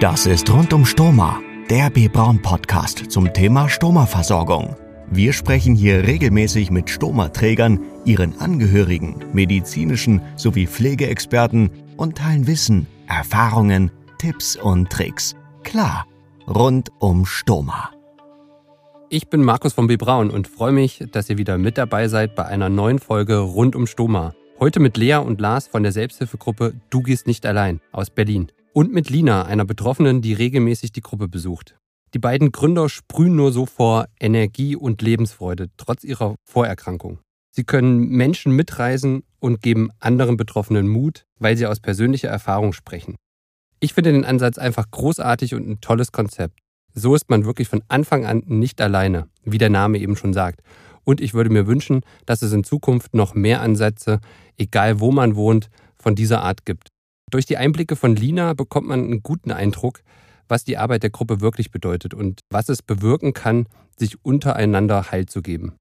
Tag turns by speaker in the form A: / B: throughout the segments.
A: Das ist rund um Stoma, der B. Braun Podcast zum Thema Stoma-Versorgung. Wir sprechen hier regelmäßig mit Stoma-Trägern, ihren Angehörigen, medizinischen sowie Pflegeexperten und teilen Wissen, Erfahrungen, Tipps und Tricks. Klar, rund um Stoma.
B: Ich bin Markus von B. Braun und freue mich, dass ihr wieder mit dabei seid bei einer neuen Folge rund um Stoma. Heute mit Lea und Lars von der Selbsthilfegruppe Du gehst nicht allein aus Berlin. Und mit Lina, einer Betroffenen, die regelmäßig die Gruppe besucht. Die beiden Gründer sprühen nur so vor Energie und Lebensfreude, trotz ihrer Vorerkrankung. Sie können Menschen mitreisen und geben anderen Betroffenen Mut, weil sie aus persönlicher Erfahrung sprechen. Ich finde den Ansatz einfach großartig und ein tolles Konzept. So ist man wirklich von Anfang an nicht alleine, wie der Name eben schon sagt. Und ich würde mir wünschen, dass es in Zukunft noch mehr Ansätze, egal wo man wohnt, von dieser Art gibt. Durch die Einblicke von Lina bekommt man einen guten Eindruck, was die Arbeit der Gruppe wirklich bedeutet und was es bewirken kann, sich untereinander Halt zu geben.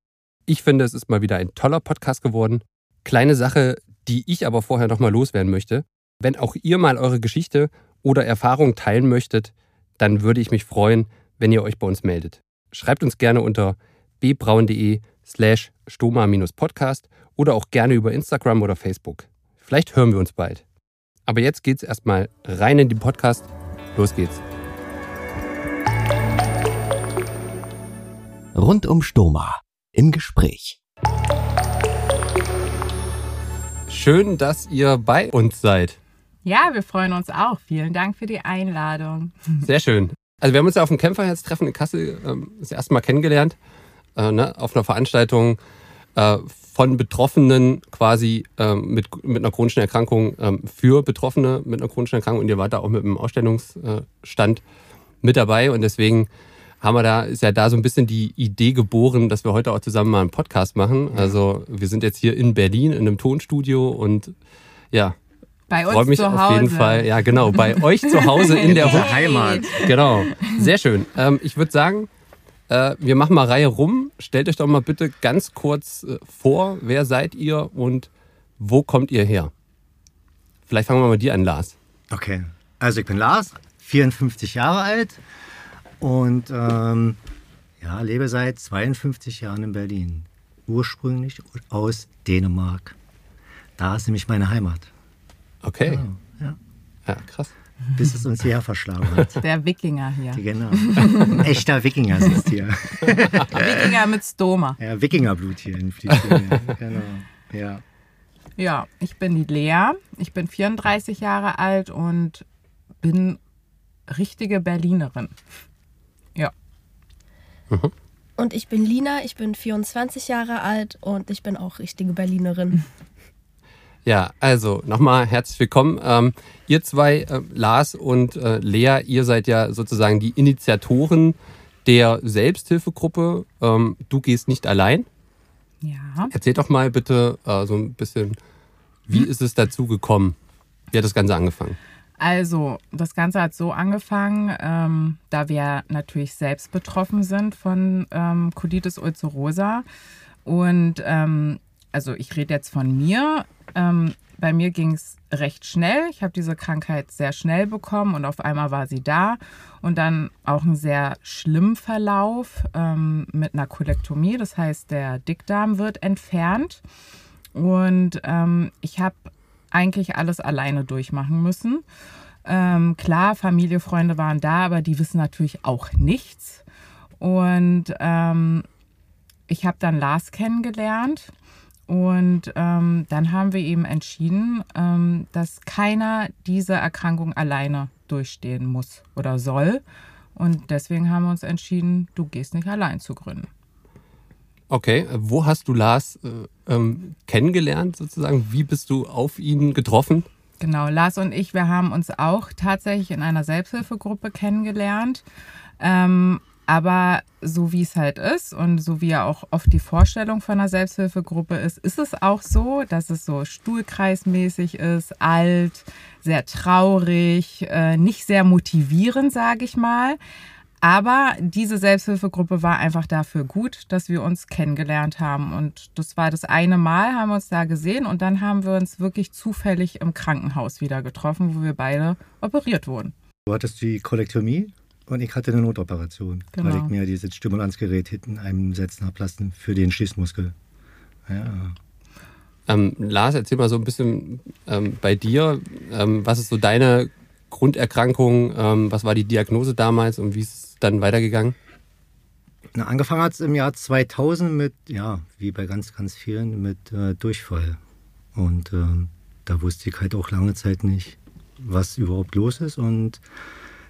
B: Ich finde, es ist mal wieder ein toller Podcast geworden. Kleine Sache, die ich aber vorher noch mal loswerden möchte. Wenn auch ihr mal eure Geschichte oder Erfahrung teilen möchtet, dann würde ich mich freuen, wenn ihr euch bei uns meldet. Schreibt uns gerne unter bbraun.de slash stoma-podcast oder auch gerne über Instagram oder Facebook. Vielleicht hören wir uns bald. Aber jetzt geht's erstmal rein in den Podcast. Los geht's.
A: Rund um Stoma im Gespräch.
B: Schön, dass ihr bei uns seid.
C: Ja, wir freuen uns auch. Vielen Dank für die Einladung.
B: Sehr schön. Also wir haben uns ja auf dem Kämpferherztreffen in Kassel ähm, das erste Mal kennengelernt, äh, ne, auf einer Veranstaltung äh, von Betroffenen quasi ähm, mit, mit einer chronischen Erkrankung ähm, für Betroffene mit einer chronischen Erkrankung und ihr wart da auch mit einem Ausstellungsstand mit dabei und deswegen haben wir da, ist ja da so ein bisschen die Idee geboren, dass wir heute auch zusammen mal einen Podcast machen. Also wir sind jetzt hier in Berlin in einem Tonstudio und ja,
C: bei uns
B: freue mich
C: zu
B: auf
C: Hause.
B: jeden Fall. Ja, genau, bei euch zu Hause in der
C: Ja.
B: Heimat. Genau, sehr schön. Ähm, ich würde sagen, äh, wir machen mal Reihe rum. Stellt euch doch mal bitte ganz kurz äh, vor, wer seid ihr und wo kommt ihr her? Vielleicht fangen wir mal mit dir an, Lars.
D: Okay, also ich bin Lars, 54 Jahre alt und ähm, ja, lebe seit 52 Jahren in Berlin. Ursprünglich aus Dänemark. Da ist nämlich meine Heimat.
B: Okay.
D: Ja,
B: Ja, krass.
D: bis es uns hierher verschlagen hat.
C: Der Wikinger hier.
D: Genau. Ein echter Wikinger sitzt hier.
C: Wikinger mit Stoma.
D: Ja, Wikingerblut hier in Fließingen. Genau. Ja.
C: Ja, ich bin die Lea. Ich bin 34 Jahre alt und bin richtige Berlinerin. Ja.
E: Und ich bin Lina, ich bin 24 Jahre alt und ich bin auch richtige Berlinerin.
B: Ja, also nochmal herzlich willkommen. Ähm, ihr zwei, äh, Lars und äh, Lea, ihr seid ja sozusagen die Initiatoren der Selbsthilfegruppe. Ähm, du gehst nicht allein.
C: Ja.
B: Erzähl doch mal bitte äh, so ein bisschen, wie ist es dazu gekommen? Wie hat das Ganze angefangen?
C: Also, das Ganze hat so angefangen, ähm, da wir natürlich selbst betroffen sind von ähm, Colitis ulcerosa. Und ähm, also ich rede jetzt von mir. Ähm, bei mir ging es recht schnell. Ich habe diese Krankheit sehr schnell bekommen und auf einmal war sie da. Und dann auch einen sehr schlimmen Verlauf ähm, mit einer Kolektomie. Das heißt, der Dickdarm wird entfernt. Und ähm, ich habe eigentlich alles alleine durchmachen müssen. Ähm, klar, Familie, Freunde waren da, aber die wissen natürlich auch nichts. Und ähm, ich habe dann Lars kennengelernt. Und ähm, dann haben wir eben entschieden, ähm, dass keiner diese Erkrankung alleine durchstehen muss oder soll. Und deswegen haben wir uns entschieden, du gehst nicht allein zu gründen.
B: Okay, wo hast du Lars äh, ähm, kennengelernt sozusagen? Wie bist du auf ihn getroffen?
C: Genau, Lars und ich, wir haben uns auch tatsächlich in einer Selbsthilfegruppe kennengelernt. Ähm, aber so wie es halt ist und so wie ja auch oft die Vorstellung von einer Selbsthilfegruppe ist, ist es auch so, dass es so stuhlkreismäßig ist, alt, sehr traurig, äh, nicht sehr motivierend, sage ich mal. Aber diese Selbsthilfegruppe war einfach dafür gut, dass wir uns kennengelernt haben. Und das war das eine Mal, haben wir uns da gesehen und dann haben wir uns wirklich zufällig im Krankenhaus wieder getroffen, wo wir beide operiert wurden.
D: Du hattest die Kollektomie und ich hatte eine Notoperation,
C: Genau.
D: weil ich mir dieses Stimulanzgerät hinten einsetzen habe lassen für den Schließmuskel. Ja.
B: Ähm, Lars, erzähl mal so ein bisschen ähm, bei dir. Ähm, was ist so deine Grunderkrankung? Ähm, was war die Diagnose damals und wie ist es dann weitergegangen?
D: Na, angefangen hat es im Jahr 2000 mit, ja, wie bei ganz, ganz vielen, mit äh, Durchfall. Und ähm, da wusste ich halt auch lange Zeit nicht, was überhaupt los ist. Und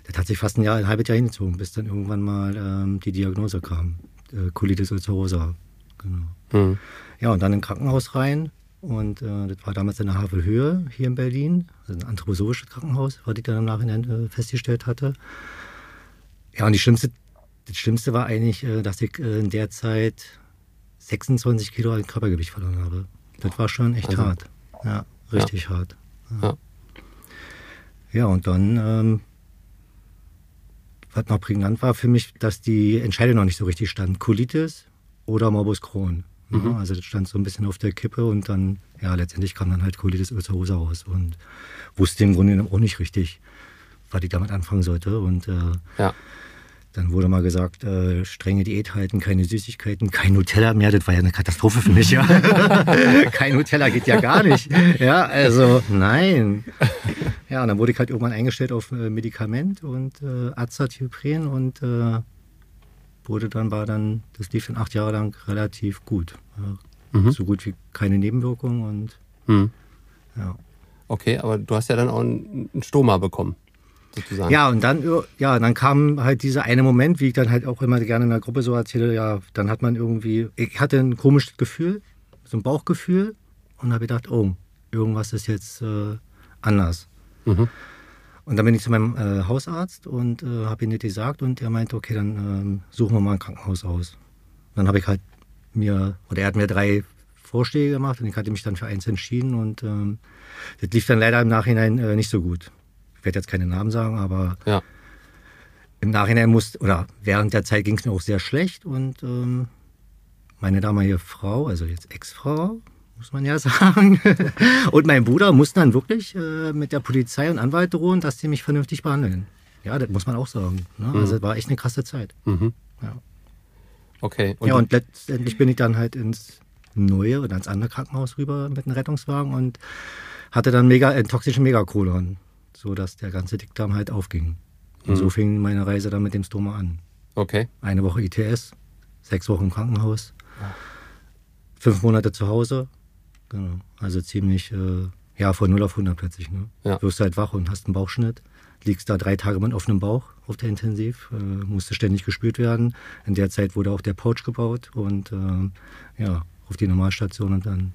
D: das hat sich fast ein Jahr, ein halbes Jahr hingezogen, bis dann irgendwann mal ähm, die Diagnose kam. Äh, Colitis ulcerosa. Genau.
B: Hm.
D: Ja, und dann im Krankenhaus rein. Und äh, das war damals in der Havelhöhe hier in Berlin. Also ein anthroposophisches Krankenhaus, was ich dann im Nachhinein äh, festgestellt hatte. Ja, und die schlimmste, das Schlimmste war eigentlich, äh, dass ich äh, in der Zeit 26 Kilo an Körpergewicht verloren habe. Das war schon echt
B: Also-
D: hart. Ja, richtig hart.
B: Ja.
D: Ja, und dann, ähm, was noch prägnant war für mich, dass die Entscheidung noch nicht so richtig stand. Colitis oder Morbus Crohn. Ja, also das stand so ein bisschen auf der Kippe und dann, ja, letztendlich kam dann halt Colitis ulcerosa raus und wusste im Grunde auch nicht richtig, was ich damit anfangen sollte. Und äh,
B: Ja.
D: Dann wurde mal gesagt, äh, strenge Diät halten, keine Süßigkeiten, kein Nutella mehr. Das war ja eine Katastrophe für mich, ja. kein Nutella geht ja gar nicht. Ja, also nein. Ja, und dann wurde ich halt irgendwann eingestellt auf äh, Medikament und äh, Azathiopren und äh, wurde dann, war dann, das lief dann acht Jahre lang relativ gut. Ja,
B: Mhm.
D: So gut wie keine Nebenwirkungen und
B: Hm.
D: ja.
B: Okay, aber du hast ja dann auch einen Stoma bekommen, sozusagen.
D: Ja, und dann, ja, dann kam halt dieser eine Moment, wie ich dann halt auch immer gerne in der Gruppe so erzähle, ja, dann hat man irgendwie, ich hatte ein komisches Gefühl, so ein Bauchgefühl und habe gedacht, oh, irgendwas ist jetzt äh, anders.
B: Mhm.
D: Und dann bin ich zu meinem äh, Hausarzt und äh, habe ihm das gesagt und er meinte, okay, dann ähm, suchen wir mal ein Krankenhaus aus. Dann habe ich halt mir, oder er hat mir drei Vorschläge gemacht und ich hatte mich dann für eins entschieden und ähm, das lief dann leider im Nachhinein äh, nicht so gut. Ich werde jetzt keine Namen sagen, aber
B: Ja.
D: im Nachhinein musste, oder während der Zeit ging es mir auch sehr schlecht und ähm, meine damalige Frau, also jetzt Ex-Frau, muss man ja sagen, und mein Bruder mussten dann wirklich äh, mit der Polizei und Anwalt drohen, dass sie mich vernünftig behandeln. Ja, das muss man auch sagen. Ne? Also es war echt eine krasse Zeit.
B: Mhm.
D: Ja.
B: Okay.
D: ja, und letztendlich bin ich dann halt ins neue oder ins andere Krankenhaus rüber mit einem Rettungswagen und hatte dann mega, einen toxischen Megakolon, sodass der ganze Dickdarm halt aufging. Und
B: Mhm.
D: so fing meine Reise dann mit dem Stoma an.
B: okay.
D: Eine Woche ITS, sechs Wochen im Krankenhaus, fünf Monate zu Hause. Genau. Also ziemlich, äh, ja, von 0 auf 100 plötzlich. Ne?
B: Ja.
D: Wirst halt wach und hast einen Bauchschnitt. Liegst da drei Tage mit offenem Bauch auf der Intensiv, äh, musste ständig gespürt werden. In der Zeit wurde auch der Pouch gebaut und ähm, ja, auf die Normalstation und dann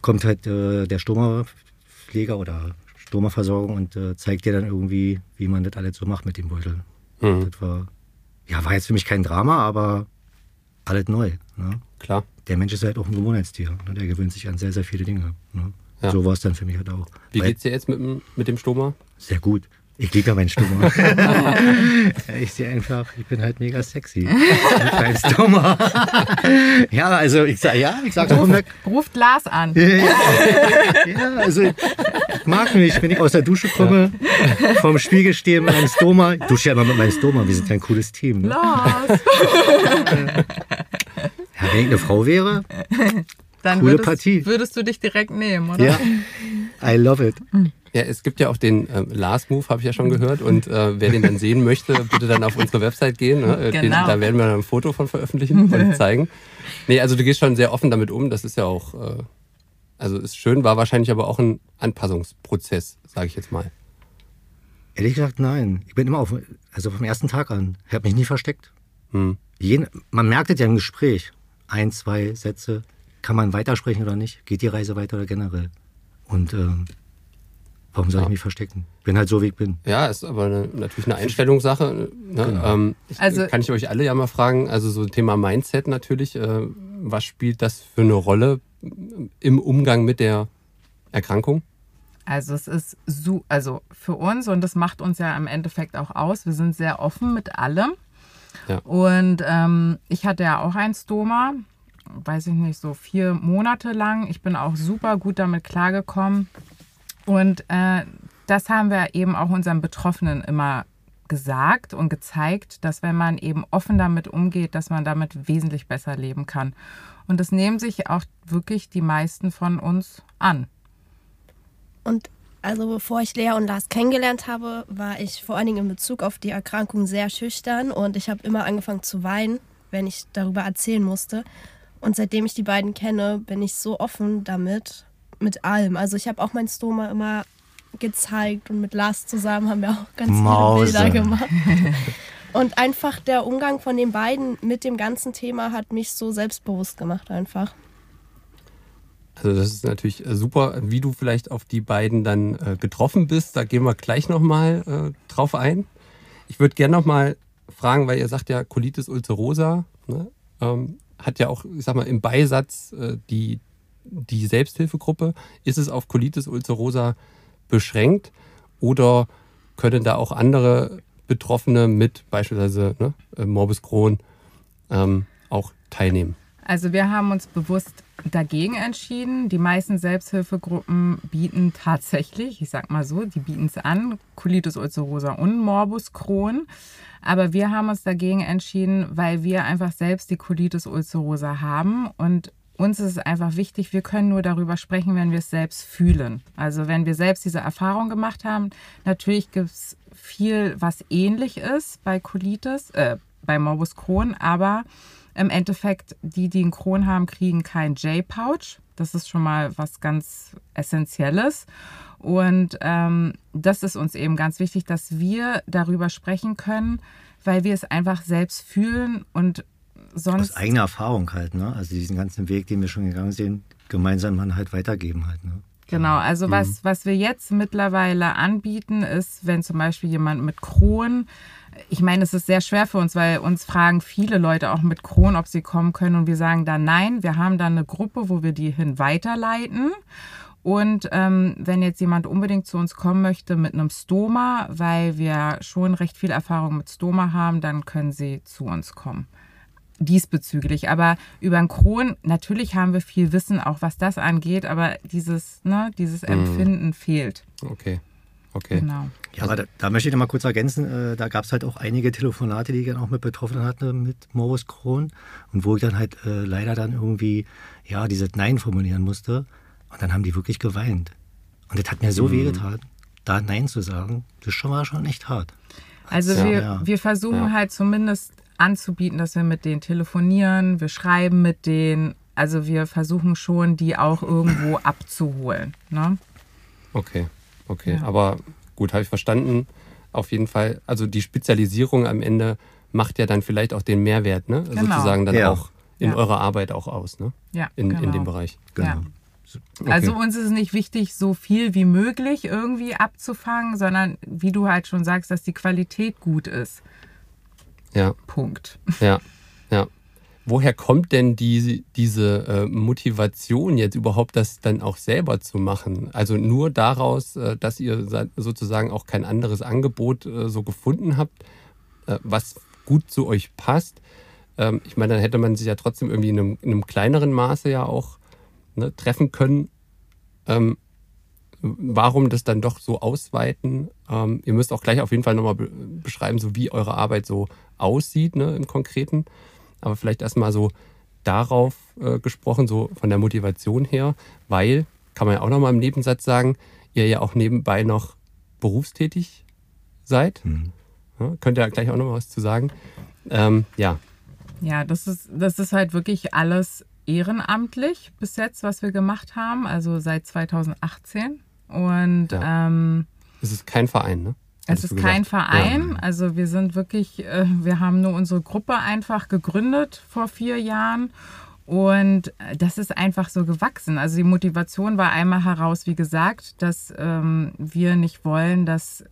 D: kommt halt äh, der Stoma-Pfleger oder Stoma-Versorgung und äh, zeigt dir dann irgendwie, wie man das alles so macht mit dem Beutel.
B: Mhm.
D: Das war, ja, war jetzt für mich kein Drama, aber alles neu. Ne?
B: Klar.
D: Der Mensch ist halt auch ein Gewohnheitstier. Ne? Der gewöhnt sich an sehr, sehr viele Dinge. Ne?
B: Ja.
D: So war es dann für mich halt auch.
B: Wie
D: Weil-
B: geht's dir jetzt mit, dem- mit dem Stoma?
D: Sehr gut. Ich liebe ja meinen Stoma. ich sehe einfach, ich bin halt mega sexy. Mit meinem Stoma. ja, also ich sag ja, ich sag auch immer,
C: Ruft Lars an.
D: ja, also mag mich, wenn ich aus der Dusche komme, vorm Spiegel stehe mit meinem Stoma. Ich dusche ja immer mit meinem Stoma, wir sind ja ein cooles Team. Ne?
C: Lars.
D: Ja, wenn ich eine Frau wäre,
C: Dann
D: Coole
C: würdest,
D: Partie.
C: würdest du dich direkt nehmen, oder?
D: ja, I love it.
B: Ja, es gibt ja auch den ähm, Last-Move, habe ich ja schon gehört. Und äh, wer den dann sehen möchte, bitte dann auf unsere Website gehen. Ne? Äh, Den,
C: Genau.
B: da werden wir dann ein Foto von veröffentlichen und zeigen. Nee, also du gehst schon sehr offen damit um. Das ist ja auch, äh, also ist schön, war wahrscheinlich aber auch ein Anpassungsprozess, sage ich jetzt mal.
D: Ehrlich gesagt, nein. Ich bin immer auf, also vom ersten Tag an. Ich habe mich nie versteckt.
B: Hm.
D: Jeden, man merkt es ja im Gespräch. Ein, zwei Sätze. Kann man weitersprechen oder nicht? Geht die Reise weiter oder generell? Und ähm, warum soll
B: Ja.
D: ich mich verstecken? Bin halt so, wie ich bin.
B: Ja, ist aber eine, natürlich eine Einstellungssache. Ne?
D: Genau.
B: Ähm, ich,
C: Also-
B: kann ich euch alle ja mal fragen, also so Thema Mindset natürlich, äh, was spielt das für eine Rolle im Umgang mit der Erkrankung?
C: Also es ist so, also für uns und das macht uns ja im Endeffekt auch aus. Wir sind sehr offen mit allem.
B: Ja.
C: Und ähm, ich hatte ja auch ein Stoma, weiß ich nicht, so vier Monate lang. Ich bin auch super gut damit klargekommen. Und äh, das haben wir eben auch unseren Betroffenen immer gesagt und gezeigt, dass wenn man eben offen damit umgeht, dass man damit wesentlich besser leben kann. Und das nehmen sich auch wirklich die meisten von uns an.
E: Und also bevor ich Lea und Lars kennengelernt habe, war ich vor allen Dingen in Bezug auf die Erkrankung sehr schüchtern und ich habe immer angefangen zu weinen, wenn ich darüber erzählen musste. Und seitdem ich die beiden kenne, bin ich so offen damit, mit allem. Also ich habe auch mein Stoma immer gezeigt und mit Lars zusammen haben wir auch ganz
D: Mause.
E: viele Bilder gemacht. Und einfach der Umgang von den beiden mit dem ganzen Thema hat mich so selbstbewusst gemacht einfach.
B: Also das ist natürlich äh, super, wie du vielleicht auf die beiden dann äh, getroffen bist. Da gehen wir gleich nochmal äh, drauf ein. Ich würde gerne nochmal fragen, weil ihr sagt ja Colitis ulcerosa, ne? ähm, hat ja auch, ich sag mal, im Beisatz äh, die, die Selbsthilfegruppe. Ist es auf Colitis ulcerosa beschränkt oder können da auch andere Betroffene mit beispielsweise ne, äh, Morbus Crohn ähm, auch teilnehmen?
C: Also wir haben uns bewusst dagegen entschieden. Die meisten Selbsthilfegruppen bieten tatsächlich, ich sag mal so, die bieten es an, Colitis ulcerosa und Morbus Crohn. Aber wir haben uns dagegen entschieden, weil wir einfach selbst die Colitis ulcerosa haben und uns ist es einfach wichtig, wir können nur darüber sprechen, wenn wir es selbst fühlen. Also wenn wir selbst diese Erfahrung gemacht haben. Natürlich gibt es viel, was ähnlich ist bei Colitis, äh, bei Morbus Crohn, aber im Endeffekt, die, die einen Crohn haben, kriegen kein J-Pouch. Das ist schon mal was ganz Essentielles. Und ähm, das ist uns eben ganz wichtig, dass wir darüber sprechen können, weil wir es einfach selbst fühlen und sonst.
D: Aus eigener Erfahrung halt, ne? Also diesen ganzen Weg, den wir schon gegangen sind, gemeinsam dann halt weitergeben halt, ne?
C: Genau, also was, was wir jetzt mittlerweile anbieten, ist, wenn zum Beispiel jemand mit Crohn, ich meine, es ist sehr schwer für uns, weil uns fragen viele Leute auch mit Crohn, ob sie kommen können und wir sagen dann nein, wir haben dann eine Gruppe, wo wir die hin weiterleiten. Und ähm, wenn jetzt jemand unbedingt zu uns kommen möchte mit einem Stoma, weil wir schon recht viel Erfahrung mit Stoma haben, dann können sie zu uns kommen diesbezüglich. Aber über den Kron, natürlich haben wir viel Wissen, auch was das angeht, aber dieses, ne, dieses Empfinden fehlt.
B: Okay. Okay.
C: Genau.
D: Ja, aber da, da möchte ich noch mal kurz ergänzen, äh, da gab es halt auch einige Telefonate, die ich dann auch mit Betroffenen hatte, mit Morbus Crohn und wo ich dann halt äh, leider dann irgendwie, ja, dieses Nein formulieren musste und dann haben die wirklich geweint. Und das hat mir so wehgetan, da Nein zu sagen, das schon war schon echt hart.
C: Also
B: Ja.
C: wir,
D: Ja.
C: wir versuchen
B: Ja.
C: halt zumindest anzubieten, dass wir mit denen telefonieren, wir schreiben mit denen. Also wir versuchen schon, die auch irgendwo abzuholen. Ne?
B: Okay, okay.
C: Ja.
B: Aber gut, habe ich verstanden. Auf jeden Fall, also die Spezialisierung am Ende macht ja dann vielleicht auch den Mehrwert, ne?
C: Genau.
B: Sozusagen dann
D: Ja.
B: auch in
C: Ja.
B: eurer Arbeit auch aus, ne?
C: Ja,
B: In, in
C: genau.
B: dem Bereich.
C: Ja.
B: Okay.
C: Also uns ist es nicht wichtig, so viel wie möglich irgendwie abzufangen, sondern wie du halt schon sagst, dass die Qualität gut ist.
B: Ja,
C: Punkt.
B: ja, ja. Woher kommt denn die, diese äh, Motivation jetzt überhaupt, das dann auch selber zu machen? Also nur daraus, äh, dass ihr sa- sozusagen auch kein anderes Angebot äh, so gefunden habt, äh, was gut zu euch passt. Ähm, ich meine, dann hätte man sich ja trotzdem irgendwie in einem, in einem kleineren Maße ja auch ne, treffen können. Ähm, warum das dann doch so ausweiten? Ähm, ihr müsst auch gleich auf jeden Fall nochmal be beschreiben, so wie eure Arbeit so aussieht ne, im Konkreten. Aber vielleicht erstmal so darauf äh, gesprochen, so von der Motivation her, weil, kann man ja auch nochmal im Nebensatz sagen, ihr ja auch nebenbei noch berufstätig seid.
D: Mhm.
B: Ja, könnt ihr ja gleich auch nochmal was zu sagen. Ähm, ja,
C: Ja, das ist, das ist halt wirklich alles ehrenamtlich bis jetzt, was wir gemacht haben, also seit 2018. Und
B: Ja.
C: ähm,
B: es ist kein Verein, ne?
C: es ist kein. Verein. Also wir sind wirklich, äh, wir haben nur unsere Gruppe einfach gegründet vor vier Jahren. Und äh, das ist einfach so gewachsen. Also die Motivation war einmal heraus, wie gesagt, dass ähm, wir nicht wollen, dass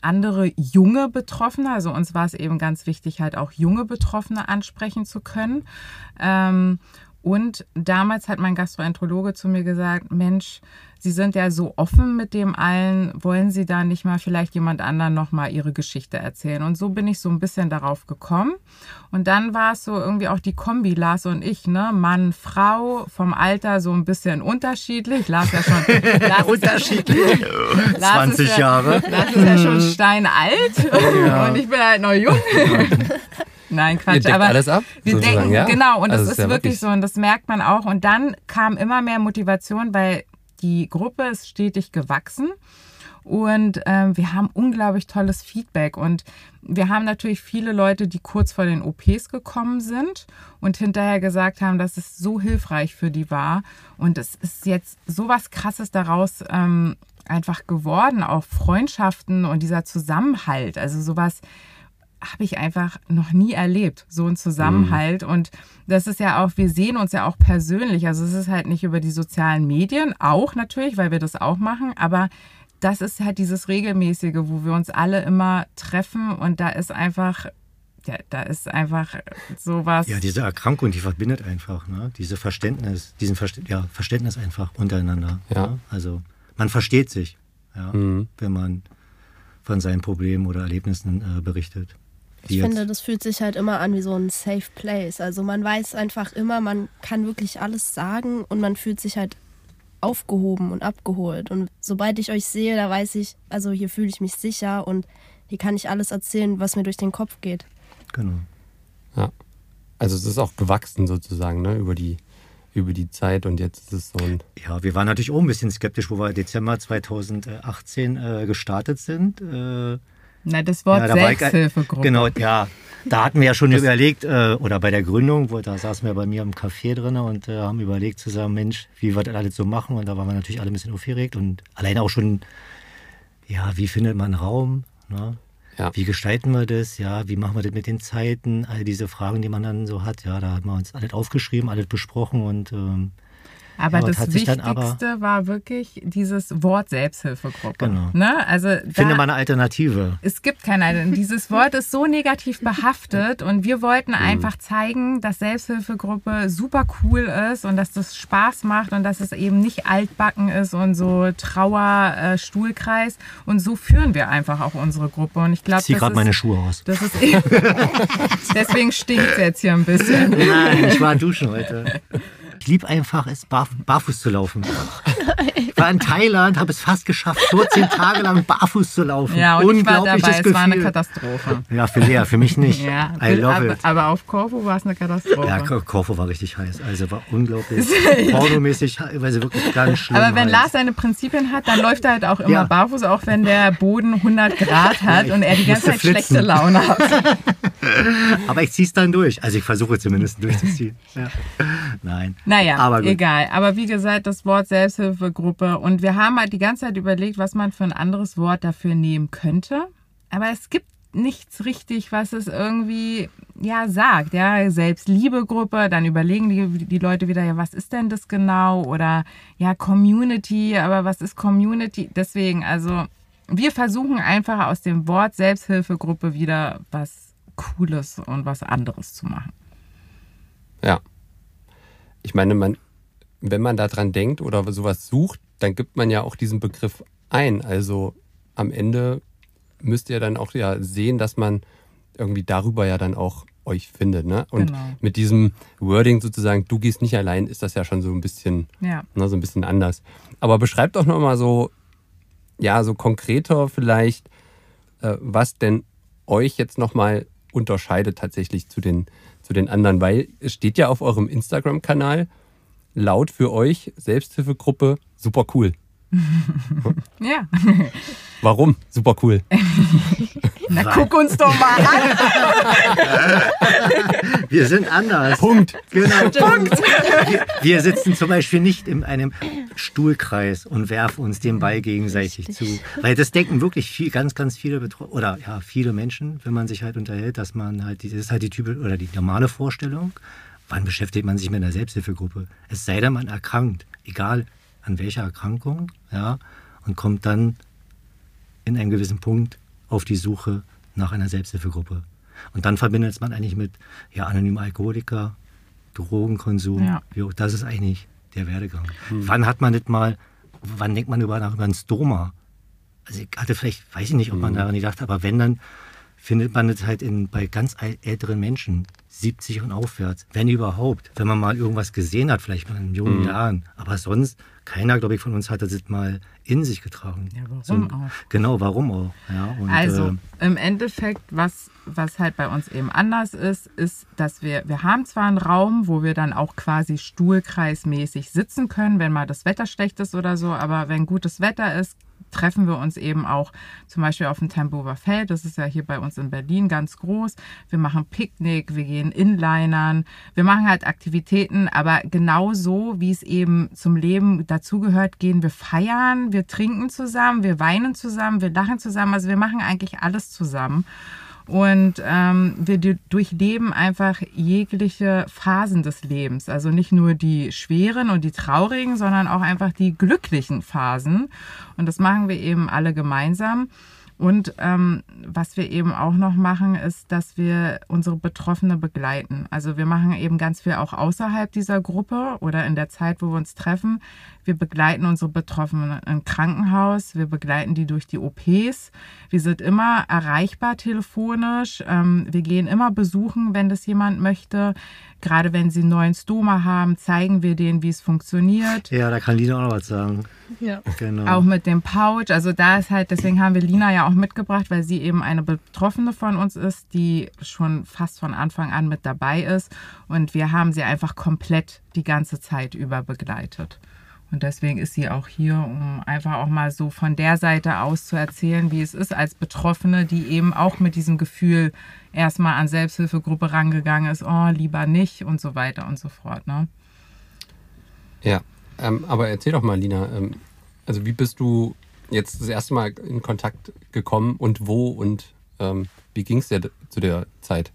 C: andere junge Betroffene, also uns war es eben ganz wichtig, halt auch junge Betroffene ansprechen zu können. Ähm, Und damals hat mein Gastroenterologe zu mir gesagt, Mensch, Sie sind ja so offen mit dem allen, wollen Sie da nicht mal vielleicht jemand anderen noch mal Ihre Geschichte erzählen? Und so bin ich so ein bisschen darauf gekommen. Und dann war es so irgendwie auch die Kombi, Lars und ich, ne? Mann, Frau, vom Alter so ein bisschen unterschiedlich. Lars ja schon. Lars
D: unterschiedlich.
C: Lars
D: 20
C: ja,
D: Jahre.
C: Lars ist ja schon steinalt
D: Ja.
C: und ich bin halt noch jung. Nein,
B: Ihr
C: Quatsch.
B: deckt
C: aber
B: alles ab,
C: Wir
B: sozusagen,
C: denken,
B: ja?
C: genau, und
B: Also
C: das ist,
B: ja
C: wirklich
B: wirklich-
C: so und das merkt man auch. Und dann kam immer mehr Motivation, weil die Gruppe ist stetig gewachsen. Und ähm, wir haben unglaublich tolles Feedback. Und wir haben natürlich viele Leute, die kurz vor den OPs gekommen sind und hinterher gesagt haben, dass es so hilfreich für die war. Und es ist jetzt so was Krasses daraus ähm, einfach geworden, auch Freundschaften und dieser Zusammenhalt. Also sowas habe ich einfach noch nie erlebt, so ein Zusammenhalt. Und das ist ja auch, wir sehen uns ja auch persönlich. Also es ist halt nicht über die sozialen Medien, auch natürlich, weil wir das auch machen, aber das ist halt dieses regelmäßige, wo wir uns alle immer treffen und da ist einfach, ja, da ist einfach sowas.
D: Ja, diese Erkrankung, die verbindet einfach, ne? Diese Verständnis, diesen Verst ja, Verständnis einfach untereinander.
B: Ja.
D: Ne? Also man versteht sich, ja,
B: Mhm.
D: wenn man von seinen Problemen oder Erlebnissen äh, berichtet.
E: Ich
D: jetzt-
E: finde, das fühlt sich halt immer an wie so ein Safe Place. Also man weiß einfach immer, man kann wirklich alles sagen und man fühlt sich halt aufgehoben und abgeholt. Und sobald ich euch sehe, da weiß ich, also hier fühle ich mich sicher und hier kann ich alles erzählen, was mir durch den Kopf geht.
D: Genau.
B: Ja. Also es ist auch gewachsen sozusagen, ne, über die, über die Zeit und jetzt ist es so ein.
D: Ja, wir waren natürlich auch ein bisschen skeptisch, wo wir Dezember 2018 äh, gestartet sind. Äh,
C: Na, das Wort
D: Ja, da
C: Selbsthilfegruppe.
D: Genau, ja. Da hatten wir ja schon überlegt, äh, oder bei der Gründung, wo, da saßen wir bei mir im Café drin und äh, haben überlegt zusammen, Mensch, wie wir das alles so machen. Und da waren wir natürlich alle ein bisschen aufgeregt und alleine auch schon, ja, wie findet man Raum? Ne?
B: Ja.
D: Wie gestalten wir das? Ja, wie machen wir das mit den Zeiten? All diese Fragen, die man dann so hat. Ja, da haben wir uns alles aufgeschrieben, alles besprochen und ähm,
C: Aber
D: Ja,
C: das Wichtigste
D: aber-
C: war wirklich dieses Wort Selbsthilfegruppe.
D: Genau.
C: Ne? Also
D: finde mal eine Alternative.
C: es gibt keine Alternative. Dieses Wort ist so negativ behaftet und wir wollten
D: Mhm.
C: einfach zeigen, dass Selbsthilfegruppe super cool ist und dass das Spaß macht und dass es eben nicht altbacken ist und so Trauer, äh, Stuhlkreis. Und so führen wir einfach auch unsere Gruppe. Und ich glaube,
D: Ich ziehe gerade meine Schuhe aus.
C: das ist eben, deswegen stinkt es jetzt hier ein bisschen.
D: Nein, ich war duschen heute. Liebe einfach es, barf barfuß zu laufen. Ich war in Thailand, habe es fast geschafft, 14 Tage lang barfuß zu laufen.
C: Ja, und ich war
D: Unglaubliches
C: dabei, es war eine
D: Gefühl.
C: Katastrophe.
D: Ja, für Lea, für mich nicht.
C: Ja,
D: I love
C: aber,
D: it.
C: aber auf Korfu war es eine Katastrophe.
D: Ja, Ko- Korfu war richtig heiß. Also war unglaublich pornomäßig, teilweise wirklich ganz schlimm
C: aber wenn
D: heiß.
C: Lars seine Prinzipien hat, dann läuft er halt auch immer
D: Ja.
C: barfuß, auch wenn der Boden 100 Grad hat
D: Ja,
C: und er die ganze Zeit
D: musste
C: schlechte
D: flitzen.
C: Laune hat.
D: Aber ich ziehe es dann durch. Also ich versuche zumindest durchzuziehen. Ja. Nein.
C: Naja,
D: Aber gut.
C: egal. Aber wie gesagt, das Wort Selbsthilfegruppe. Und wir haben halt die ganze Zeit überlegt, was man für ein anderes Wort dafür nehmen könnte. Aber es gibt nichts richtig, was es irgendwie ja sagt. Ja, Selbstliebegruppe, dann überlegen die, die Leute wieder, ja, was ist denn das genau? Oder ja, Community, aber was ist Community? Deswegen, also wir versuchen einfach aus dem Wort Selbsthilfegruppe wieder was Cooles und was anderes zu machen.
B: Ja. Ich meine, man, wenn man da dran denkt oder sowas sucht, dann gibt man ja auch diesen Begriff ein. Also am Ende müsst ihr dann auch ja sehen, dass man irgendwie darüber ja dann auch euch findet. Ne? Und
C: Genau.
B: mit diesem Wording sozusagen, du gehst nicht allein, ist das ja schon so ein bisschen,
C: Ja.
B: ne, so ein bisschen anders. Aber beschreibt doch nochmal so, ja, so konkreter vielleicht, äh, was denn euch jetzt nochmal unterscheidet tatsächlich zu den, zu den anderen, weil es steht ja auf eurem Instagram-Kanal laut für euch Selbsthilfegruppe super cool.
C: Ja.
B: Warum? Super cool.
C: Na, guck uns doch mal an.
D: Wir sind anders.
B: Punkt.
D: Genau, Punkt. Wir, wir sitzen zum Beispiel nicht in einem Stuhlkreis und werfen uns den Ball gegenseitig zu. Weil das denken wirklich viel, ganz, ganz viele Betro oder ja, viele Menschen, wenn man sich halt unterhält, dass man halt, das ist halt die typische oder die normale Vorstellung. Wann beschäftigt man sich mit einer Selbsthilfegruppe? Es sei denn, man erkrankt, egal an welcher Erkrankung, ja, und kommt dann in einem gewissen Punkt auf die Suche nach einer Selbsthilfegruppe. Und dann verbindet man eigentlich mit ja, anonymer Alkoholiker, Drogenkonsum.
C: Ja.
D: Das ist eigentlich der Werdegang. Wann hat man nicht mal, wann denkt man über, nach über ein Stoma? Also ich hatte vielleicht, weiß ich nicht, ob man daran gedacht hat, aber wenn, dann findet man es halt in, bei ganz äl- älteren Menschen, 70 und aufwärts, wenn überhaupt. Wenn man mal irgendwas gesehen hat, vielleicht mal in jungen Jahren. Aber sonst, keiner, glaube ich, von uns hat das mal in sich getragen.
C: Ja, warum
D: So,
C: auch?
D: Genau, warum auch. Ja, und,
C: Also
D: äh,
C: im Endeffekt, was, was halt bei uns eben anders ist, ist, dass wir, wir haben zwar einen Raum, wo wir dann auch quasi stuhlkreismäßig sitzen können, wenn mal das Wetter schlecht ist oder so, aber wenn gutes Wetter ist, treffen wir uns eben auch zum Beispiel auf dem Tempelhofer Feld. Das ist ja hier bei uns in Berlin ganz groß. Wir machen Picknick, wir gehen Inlinern, wir machen halt Aktivitäten, aber genauso wie es eben zum Leben dazugehört, gehen wir feiern, wir trinken zusammen, wir weinen zusammen, wir lachen zusammen. Also wir machen eigentlich alles zusammen. Und ähm, wir du- durchleben einfach jegliche Phasen des Lebens. Also nicht nur die schweren und die traurigen, sondern auch einfach die glücklichen Phasen. Und das machen wir eben alle gemeinsam. Und ähm, was wir eben auch noch machen, ist, dass wir unsere Betroffene begleiten. Also wir machen eben ganz viel auch außerhalb dieser Gruppe oder in der Zeit, wo wir uns treffen. Wir begleiten unsere Betroffenen im Krankenhaus, wir begleiten die durch die OPs. Wir sind immer erreichbar telefonisch. Ähm, wir gehen immer besuchen, wenn das jemand möchte. Gerade wenn sie einen neuen Stoma haben, zeigen wir denen, wie es funktioniert.
D: ja, da kann Lina auch noch was sagen.
E: Ja.
D: Genau.
C: Auch mit dem Pouch. Also da ist halt, deswegen haben wir Lina ja auch mitgebracht, weil sie eben eine Betroffene von uns ist, die schon fast von Anfang an mit dabei ist. Und wir haben sie einfach komplett die ganze Zeit über begleitet. Und deswegen ist sie auch hier, um einfach auch mal so von der Seite aus zu erzählen, wie es ist als Betroffene, die eben auch mit diesem Gefühl erstmal an Selbsthilfegruppe rangegangen ist, oh, lieber nicht und so weiter und so fort. Ne?
B: Ja, ähm, aber erzähl doch mal, Lina, ähm, also wie bist du jetzt das erste Mal in Kontakt gekommen und wo und ähm, wie ging es dir zu der Zeit?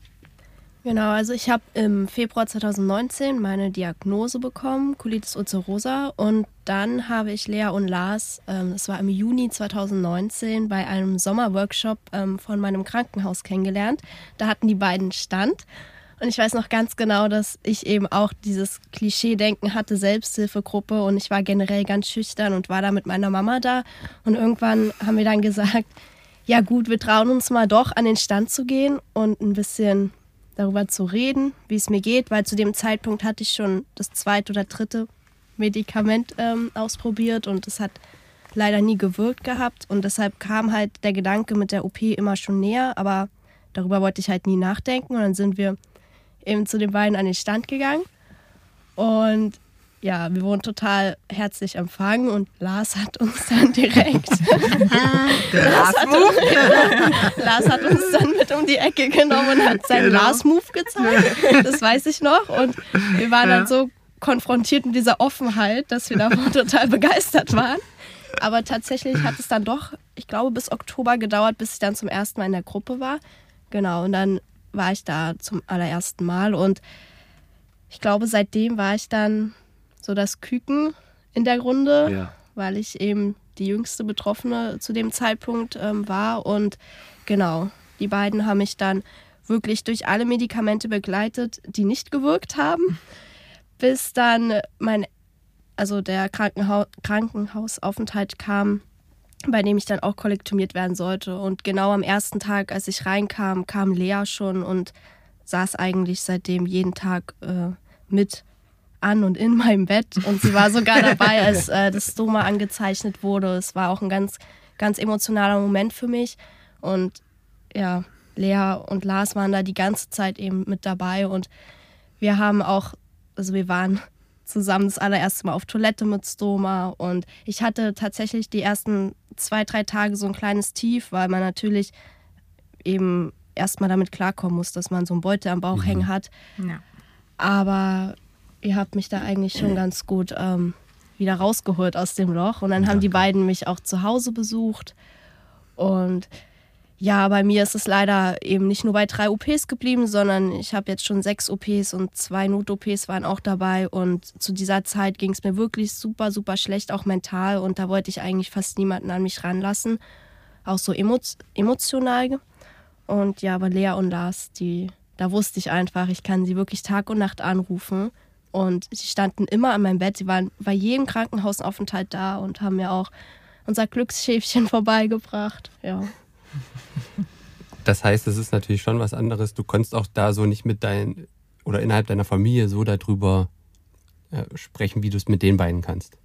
E: Genau, also ich habe im Februar 2019 meine Diagnose bekommen, Colitis ulcerosa. Und dann habe ich Lea und Lars, ähm, das war im Juni 2019, bei einem Sommerworkshop ähm, von meinem Krankenhaus kennengelernt. Da hatten die beiden Stand. Und ich weiß noch ganz genau, dass ich eben auch dieses Klischee-Denken hatte, Selbsthilfegruppe. Und ich war generell ganz schüchtern und war da mit meiner Mama da. Und irgendwann haben wir dann gesagt, ja gut, wir trauen uns mal doch an den Stand zu gehen und ein bisschen darüber zu reden, wie es mir geht, weil zu dem Zeitpunkt hatte ich schon das zweite oder dritte Medikament ähm, ausprobiert und es hat leider nie gewirkt gehabt und deshalb kam halt der Gedanke mit der OP immer schon näher, aber darüber wollte ich halt nie nachdenken und dann sind wir eben zu den beiden an den Stand gegangen und ja, wir wurden total herzlich empfangen und Lars hat uns dann direkt Lars, hat uns, Lars hat uns dann mit um die Ecke genommen und hat seinen
D: Genau.
E: Lars-Move gezeigt. Das weiß ich noch. Und wir waren dann so konfrontiert mit dieser Offenheit, dass wir davon total begeistert waren. Aber tatsächlich hat es dann doch, ich glaube, bis Oktober gedauert, bis ich dann zum ersten Mal in der Gruppe war. Genau, und dann war ich da zum allerersten Mal und ich glaube, seitdem war ich dann so das Küken in der Runde,
D: Ja.
E: weil ich eben die jüngste Betroffene zu dem Zeitpunkt ähm, war. Und genau, die beiden haben mich dann wirklich durch alle Medikamente begleitet, die nicht gewirkt haben, bis dann mein, also der Krankenhau Krankenhausaufenthalt kam, bei dem ich dann auch kollektomiert werden sollte. Und genau am ersten Tag, als ich reinkam, kam Lea schon und saß eigentlich seitdem jeden Tag äh, mit an und in meinem Bett. Und sie war sogar dabei, als äh, das Stoma angezeichnet wurde. Es war auch ein ganz, ganz emotionaler Moment für mich. Und ja, Lea und Lars waren da die ganze Zeit eben mit dabei. Und wir haben auch, also wir waren zusammen das allererste Mal auf Toilette mit Stoma. Und ich hatte tatsächlich die ersten zwei, drei Tage so ein kleines Tief, weil man natürlich eben erstmal damit klarkommen muss, dass man so einen Beutel am Bauch hängen hat.
C: Ja.
E: Aber ihr habt mich da eigentlich schon ganz gut ähm, wieder rausgeholt aus dem Loch. Und dann haben die beiden mich auch zu Hause besucht. Und ja, bei mir ist es leider eben nicht nur bei drei OPs geblieben, sondern ich habe jetzt schon sechs OPs und zwei Not-OPs waren auch dabei. Und zu dieser Zeit ging es mir wirklich super, super schlecht, auch mental. Und da wollte ich eigentlich fast niemanden an mich ranlassen, auch so emo emotional. Und ja, aber Lea und Lars, die da wusste ich einfach, ich kann sie wirklich Tag und Nacht anrufen. Und sie standen immer an meinem Bett. Sie waren bei jedem Krankenhausaufenthalt da und haben mir auch unser Glücksschäfchen vorbeigebracht. Ja.
B: Das heißt, es ist natürlich schon was anderes. Du konntest auch da so nicht mit deinen oder innerhalb deiner Familie so darüber äh, sprechen, wie du es mit den beiden kannst.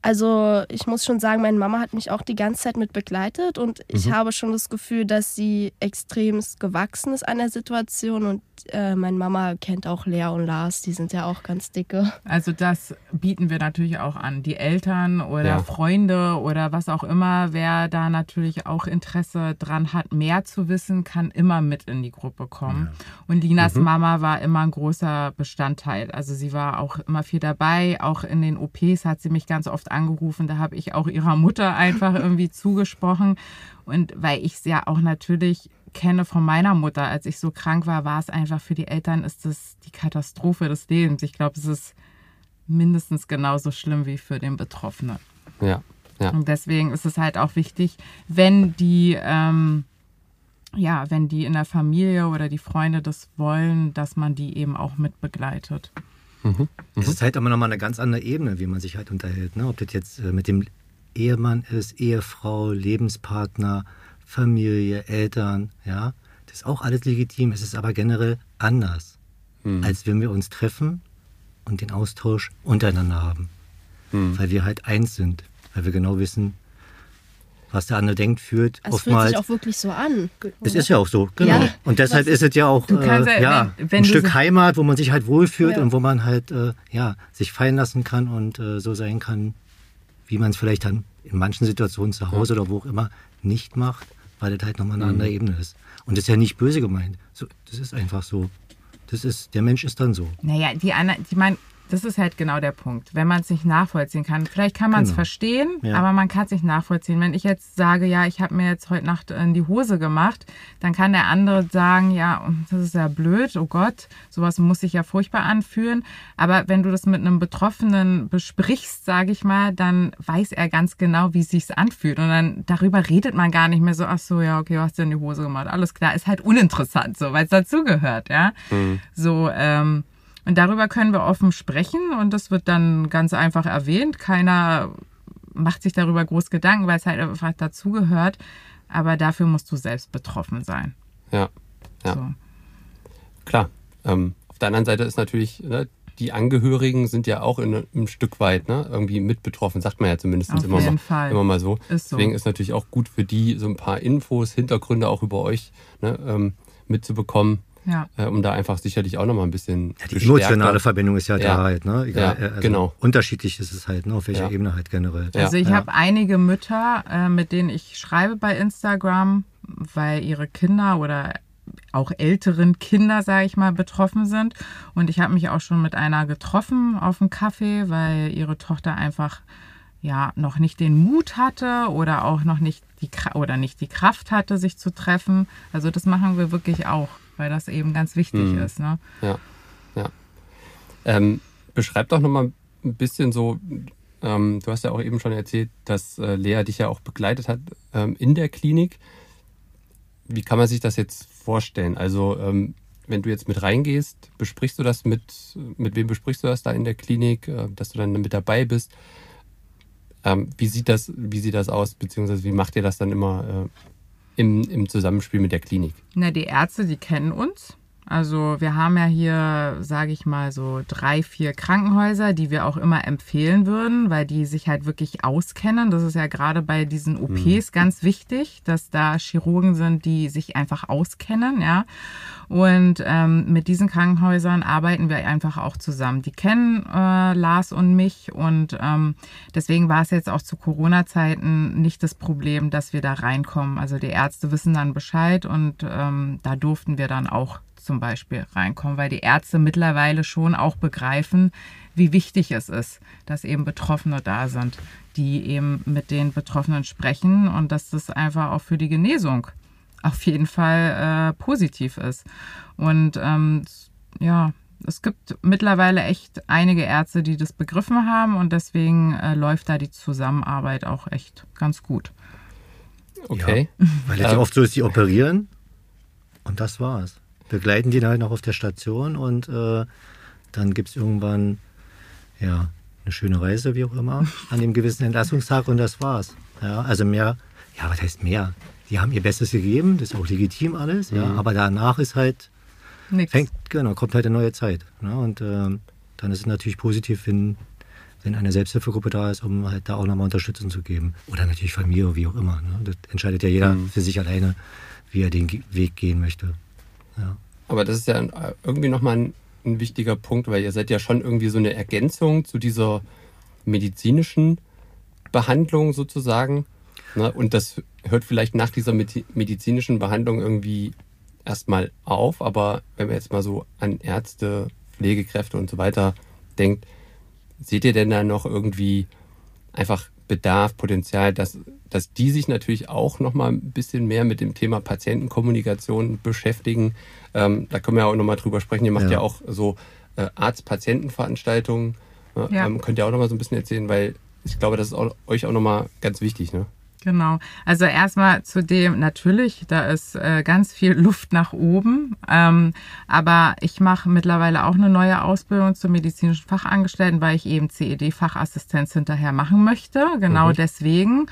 E: Also ich muss schon sagen, meine Mama hat mich auch die ganze Zeit mit begleitet und ich mhm. habe schon das Gefühl, dass sie extremst gewachsen ist an der Situation und äh, meine Mama kennt auch Lea und Lars, die sind ja auch ganz dicke.
C: Also das bieten wir natürlich auch an. Die Eltern oder ja. Freunde oder was auch immer, wer da natürlich auch Interesse dran hat, mehr zu wissen, kann immer mit in die Gruppe kommen. Ja. Und Linas mhm. Mama war immer ein großer Bestandteil. Also sie war auch immer viel dabei. Auch in den OPs hat sie mich ganz oft angerufen. Da habe ich auch ihrer Mutter einfach irgendwie zugesprochen. Und weil ich es ja auch natürlich kenne von meiner Mutter, als ich so krank war, war es einfach für die Eltern ist das die Katastrophe des Lebens. Ich glaube, es ist mindestens genauso schlimm wie für den Betroffenen.
B: Ja, ja.
C: Und deswegen ist es halt auch wichtig, wenn die, ähm, ja, wenn die in der Familie oder die Freunde das wollen, dass man die eben auch mit begleitet.
D: Mhm. Mhm. Es ist halt immer nochmal eine ganz andere Ebene, wie man sich halt unterhält. Ne? Ob das jetzt äh, mit dem Ehemann ist, Ehefrau, Lebenspartner, Familie, Eltern, ja, das ist auch alles legitim. Es ist aber generell anders, mhm. als wenn wir uns treffen und den Austausch untereinander haben. Mhm. Weil wir halt eins sind, weil wir genau wissen, was der andere denkt, fühlt.
E: Es fühlt sich auch wirklich so an.
D: Es ist ja auch so, genau. Ja, und deshalb ist es ja auch äh, ja, wenn, wenn ein Stück so Heimat, wo man sich halt wohlfühlt ja. und wo man halt äh, ja, sich fallen lassen kann und äh, so sein kann, wie man es vielleicht dann in manchen Situationen zu Hause ja. oder wo auch immer nicht macht weil das halt nochmal eine mhm. andere Ebene ist. Und das ist ja nicht böse gemeint. So, das ist einfach so. Das ist, der Mensch ist dann so.
C: Naja, die anderen, die meinen, das ist halt genau der Punkt. Wenn man es nicht nachvollziehen kann, vielleicht kann man es genau. verstehen, ja. aber man kann es nicht nachvollziehen. Wenn ich jetzt sage, ja, ich habe mir jetzt heute Nacht in die Hose gemacht, dann kann der andere sagen, ja, das ist ja blöd, oh Gott, sowas muss sich ja furchtbar anfühlen. Aber wenn du das mit einem Betroffenen besprichst, sage ich mal, dann weiß er ganz genau, wie es sich anfühlt. Und dann darüber redet man gar nicht mehr so, ach so, ja, okay, du hast dir in die Hose gemacht, alles klar, ist halt uninteressant, so, weil es dazugehört, ja. Mhm. So, ähm, und darüber können wir offen sprechen und das wird dann ganz einfach erwähnt. Keiner macht sich darüber groß Gedanken, weil es halt einfach dazugehört. Aber dafür musst du selbst betroffen sein.
B: Ja, ja. So. Klar. Ähm, auf der anderen Seite ist natürlich, ne, die Angehörigen sind ja auch in einem Stück weit ne, irgendwie mit betroffen, sagt man ja zumindest immer mal, immer mal so. Ist so. Deswegen ist natürlich auch gut für die, so ein paar Infos, Hintergründe auch über euch ne, ähm, mitzubekommen ja. Äh, um da einfach sicherlich auch nochmal ein bisschen.
D: Ja, die emotionale Verbindung ist ja, ja. da halt, ne?
B: Egal, ja, also genau.
D: Unterschiedlich ist es halt, ne? Auf welcher ja. Ebene halt generell.
C: Also ich habe einige Mütter, äh, mit denen ich schreibe bei Instagram, weil ihre Kinder oder auch älteren Kinder, sage ich mal, betroffen sind. Und ich habe mich auch schon mit einer getroffen auf dem Kaffee, weil ihre Tochter einfach ja noch nicht den Mut hatte oder auch noch nicht die oder nicht die Kraft hatte, sich zu treffen. Also das machen wir wirklich auch weil das eben ganz wichtig mhm. ist. Ne?
B: Ja, ja. Ähm, beschreib doch nochmal ein bisschen so, ähm, du hast ja auch eben schon erzählt, dass äh, Lea dich ja auch begleitet hat ähm, in der Klinik. Wie kann man sich das jetzt vorstellen? Also, ähm, wenn du jetzt mit reingehst, besprichst du das mit, mit wem besprichst du das da in der Klinik, äh, dass du dann mit dabei bist? Ähm, wie, sieht das, wie sieht das aus, beziehungsweise wie macht ihr das dann immer äh, im, im Zusammenspiel mit der Klinik?
C: Na, die Ärzte, die kennen uns. Also wir haben ja hier, sage ich mal, so drei, vier Krankenhäuser, die wir auch immer empfehlen würden, weil die sich halt wirklich auskennen. Das ist ja gerade bei diesen OPs mhm. ganz wichtig, dass da Chirurgen sind, die sich einfach auskennen, ja. Und ähm, mit diesen Krankenhäusern arbeiten wir einfach auch zusammen. Die kennen äh, Lars und mich und ähm, deswegen war es jetzt auch zu Corona-Zeiten nicht das Problem, dass wir da reinkommen. Also die Ärzte wissen dann Bescheid und ähm, da durften wir dann auch zum Beispiel reinkommen, weil die Ärzte mittlerweile schon auch begreifen, wie wichtig es ist, dass eben Betroffene da sind, die eben mit den Betroffenen sprechen und dass das einfach auch für die Genesung auf jeden Fall äh, positiv ist. Und ähm, ja, es gibt mittlerweile echt einige Ärzte, die das begriffen haben und deswegen äh, läuft da die Zusammenarbeit auch echt ganz gut.
B: Okay.
D: Ja, weil es ja oft so ist, die operieren und das war's. Begleiten die halt noch auf der Station und äh, dann gibt es irgendwann ja, eine schöne Reise, wie auch immer, an dem gewissen Entlassungstag und das war's. Ja, also mehr, ja, was heißt mehr? Die haben ihr Bestes gegeben, das ist auch legitim alles, ja,
B: Mhm.
D: aber danach ist halt,
C: Nix.
D: fängt, genau, kommt halt eine neue Zeit. Ne? Und ähm, dann ist es natürlich positiv, wenn, wenn eine Selbsthilfegruppe da ist, um halt da auch nochmal Unterstützung zu geben. Oder natürlich Familie, wie auch immer. Ne? Das entscheidet ja jeder
B: Mhm.
D: für sich alleine, wie er den Weg gehen möchte.
B: Aber das ist ja irgendwie nochmal ein, ein wichtiger Punkt, weil ihr seid ja schon irgendwie so eine Ergänzung zu dieser medizinischen Behandlung sozusagen. Ne? Und das hört vielleicht nach dieser medi- medizinischen Behandlung irgendwie erstmal auf. Aber wenn man jetzt mal so an Ärzte, Pflegekräfte und so weiter denkt, seht ihr denn da noch irgendwie einfach Bedarf, Potenzial, dass, dass die sich natürlich auch nochmal ein bisschen mehr mit dem Thema Patientenkommunikation beschäftigen. Ähm, da können wir ja auch nochmal drüber sprechen. Ihr macht ja,
D: Ja.
B: auch so äh, Arzt-Patienten-Veranstaltungen. Ne?
C: Ja.
B: Ähm, könnt ihr auch nochmal so ein bisschen erzählen, weil ich glaube, das ist auch, euch auch nochmal ganz wichtig. Ne?
C: Genau. Also erstmal zu dem, natürlich, da ist äh, ganz viel Luft nach oben. Ähm, aber ich mache mittlerweile auch eine neue Ausbildung zum medizinischen Fachangestellten, weil ich eben CED-Fachassistenz hinterher machen möchte. Genau
B: Mhm.
C: deswegen.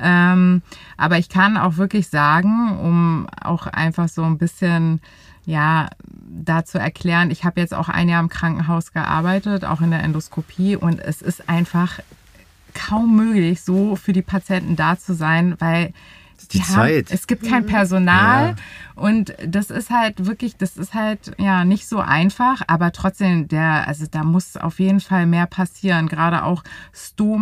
C: Ähm, aber ich kann auch wirklich sagen, um auch einfach so ein bisschen ja, da zu erklären, ich habe jetzt auch ein Jahr im Krankenhaus gearbeitet, auch in der Endoskopie und es ist einfach kaum möglich, so für die Patienten da zu sein, weil
D: Die
C: haben,
D: Zeit.
C: es gibt kein Personal
D: Ja.
C: und das ist halt wirklich, das ist halt ja nicht so einfach, aber trotzdem der, also da muss auf jeden Fall mehr passieren, gerade auch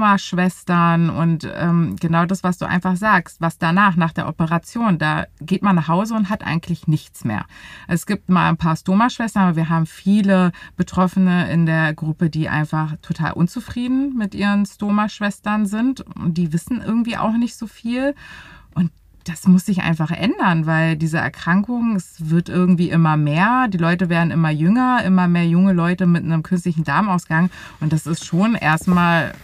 C: Stoma-Schwestern und ähm, genau das, was du einfach sagst, was danach, nach der Operation, da geht man nach Hause und hat eigentlich nichts mehr. Es gibt mal ein paar Stoma-Schwestern, aber wir haben viele Betroffene in der Gruppe, die einfach total unzufrieden mit ihren Stoma-Schwestern sind und die wissen irgendwie auch nicht so viel. Das muss sich einfach ändern, weil diese Erkrankung, es wird irgendwie immer mehr, die Leute werden immer jünger, immer mehr junge Leute mit einem künstlichen Darmausgang und das ist schon erstmal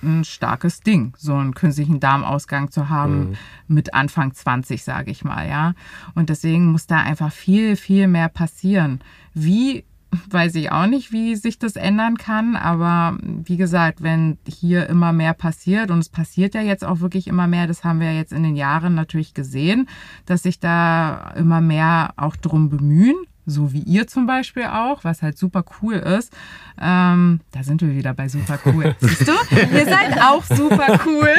C: ein starkes Ding, so einen künstlichen Darmausgang zu haben mit Anfang 20, sage ich mal, ja. Und deswegen muss da einfach viel, viel mehr passieren. Wie weiß ich auch nicht, wie sich das ändern kann, aber wie gesagt, wenn hier immer mehr passiert und es passiert ja jetzt auch wirklich immer mehr, das haben wir jetzt in den Jahren natürlich gesehen, dass sich da immer mehr auch drum bemühen, so wie ihr zum Beispiel auch, was halt super cool ist. Ähm, da sind wir wieder bei super cool. Siehst du? Ihr seid auch super cool.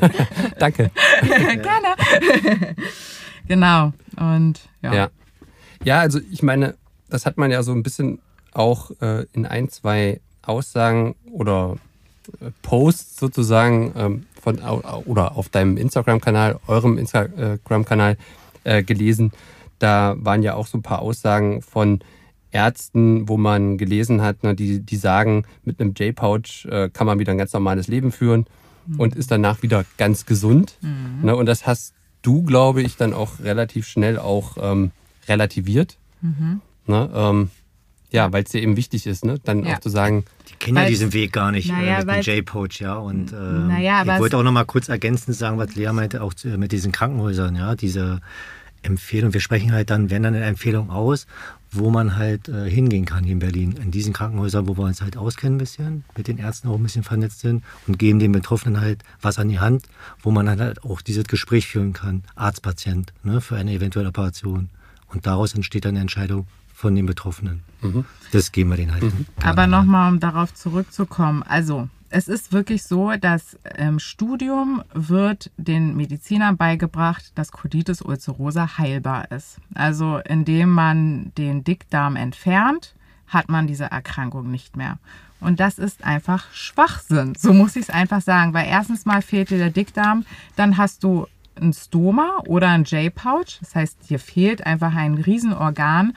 B: Danke.
C: Gerne. genau. Und ja.
B: Ja. ja, also ich meine, das hat man ja so ein bisschen auch äh, in ein, zwei Aussagen oder äh, Posts sozusagen ähm, von oder auf deinem Instagram-Kanal, eurem Instagram-Kanal äh, gelesen. Da waren ja auch so ein paar Aussagen von Ärzten, wo man gelesen hat, ne, die, die sagen, mit einem J-Pouch äh, kann man wieder ein ganz normales Leben führen und ist danach wieder ganz gesund. Ne, und das hast du, glaube ich, dann auch relativ schnell auch ähm, relativiert. Ne, ähm, ja, weil es dir eben wichtig ist, ne? dann
C: Ja.
B: auch zu sagen,
D: Die kennen ja diesen Weg gar nicht
C: Naja,
D: äh, mit dem J-Poach, ja. Und ähm,
C: Naja,
D: ich wollte auch noch mal kurz ergänzend sagen, was Lea meinte, auch zu, mit diesen Krankenhäusern, ja, diese Empfehlung. Wir sprechen halt dann, wenn dann eine Empfehlung aus, wo man halt äh, hingehen kann hier in Berlin. In diesen Krankenhäusern, wo wir uns halt auskennen ein bisschen, mit den Ärzten auch ein bisschen vernetzt sind und geben den Betroffenen halt was an die Hand, wo man dann halt auch dieses Gespräch führen kann, Arzt-Patient, ne, für eine eventuelle Operation. Und daraus entsteht dann eine Entscheidung von den Betroffenen. Das geben wir denen halt. gerne
C: Aber nochmal, um darauf zurückzukommen. Also, es ist wirklich so, dass im Studium wird den Medizinern beigebracht, dass Colitis ulcerosa heilbar ist. Also, indem man den Dickdarm entfernt, hat man diese Erkrankung nicht mehr. Und das ist einfach Schwachsinn. So muss ich es einfach sagen. Weil erstens mal fehlt dir der Dickdarm, dann hast du ein Stoma oder ein J-Pouch. Das heißt, hier fehlt einfach ein Riesenorgan.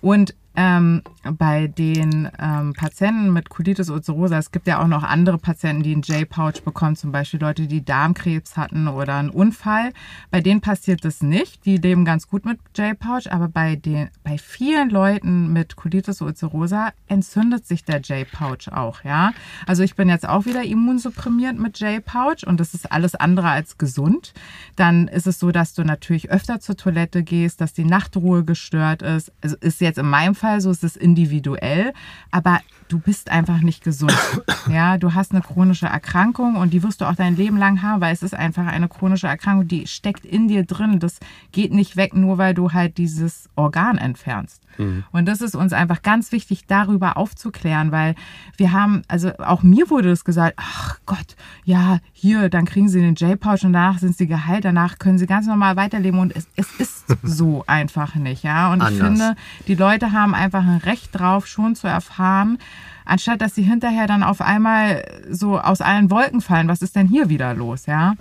C: Und ähm, bei den ähm, Patienten mit Colitis ulcerosa, es gibt ja auch noch andere Patienten, die einen J-Pouch bekommen, zum Beispiel Leute, die Darmkrebs hatten oder einen Unfall. Bei denen passiert das nicht. Die leben ganz gut mit J-Pouch, aber bei, den, bei vielen Leuten mit Colitis ulcerosa entzündet sich der J-Pouch auch. Ja? Also ich bin jetzt auch wieder immunsupprimiert mit J-Pouch und das ist alles andere als gesund. Dann ist es so, dass du natürlich öfter zur Toilette gehst, dass die Nachtruhe gestört ist. Also ist jetzt in meinem Fall so, ist es individuell, aber du bist einfach nicht gesund. Ja, du hast eine chronische Erkrankung und die wirst du auch dein Leben lang haben, weil es ist einfach eine chronische Erkrankung, die steckt in dir drin. Das geht nicht weg, nur weil du halt dieses Organ entfernst. Mhm. Und das ist uns einfach ganz wichtig, darüber aufzuklären, weil wir haben, also auch mir wurde das gesagt, ach Gott, ja, hier, dann kriegen sie den J-Pouch und danach sind sie geheilt, danach können sie ganz normal weiterleben und es, es ist so einfach nicht, ja. Und Anders. ich finde, die Leute haben einfach ein Recht drauf, schon zu erfahren, anstatt dass sie hinterher dann auf einmal so aus allen Wolken fallen, was ist denn hier wieder los, ja?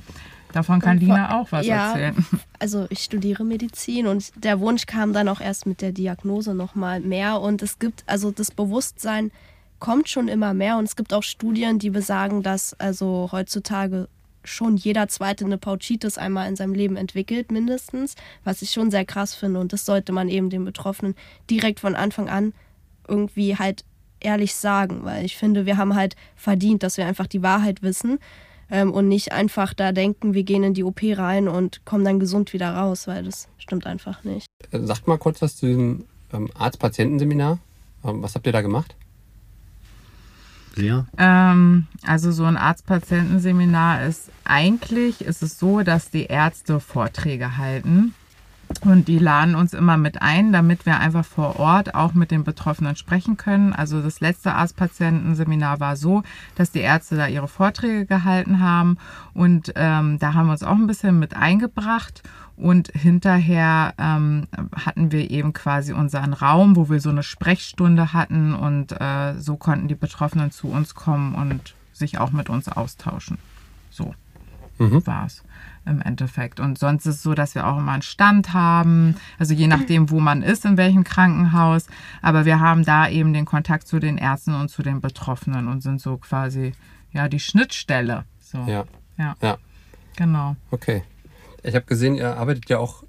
C: Davon kann Lina auch was ja, erzählen.
E: Also ich studiere Medizin und der Wunsch kam dann auch erst mit der Diagnose nochmal mehr. Und es gibt, also das Bewusstsein kommt schon immer mehr und es gibt auch Studien, die besagen, dass also heutzutage schon jeder Zweite eine Pouchitis einmal in seinem Leben entwickelt, mindestens, was ich schon sehr krass finde. Und das sollte man eben den Betroffenen direkt von Anfang an irgendwie halt ehrlich sagen, weil ich finde, wir haben halt verdient, dass wir einfach die Wahrheit wissen ähm, und nicht einfach da denken, wir gehen in die OP rein und kommen dann gesund wieder raus, weil das stimmt einfach nicht.
B: Äh, sagt mal kurz was zu diesem ähm, Arzt-Patientenseminar. Ähm, was habt ihr da gemacht?
C: Ja. Ähm, also so ein Arzt-Patientenseminar ist eigentlich ist es so, dass die Ärzte Vorträge halten und die laden uns immer mit ein, damit wir einfach vor Ort auch mit den Betroffenen sprechen können. Also das letzte Arztpatientenseminar war so, dass die Ärzte da ihre Vorträge gehalten haben und ähm, da haben wir uns auch ein bisschen mit eingebracht. Und hinterher ähm, hatten wir eben quasi unseren Raum, wo wir so eine Sprechstunde hatten und äh, so konnten die Betroffenen zu uns kommen und sich auch mit uns austauschen. So mhm. war's im Endeffekt. Und sonst ist es so, dass wir auch immer einen Stand haben, also je nachdem, wo man ist, in welchem Krankenhaus. Aber wir haben da eben den Kontakt zu den Ärzten und zu den Betroffenen und sind so quasi ja die Schnittstelle. So.
B: Ja.
C: ja. Ja. Genau.
B: Okay. Ich habe gesehen, ihr arbeitet ja auch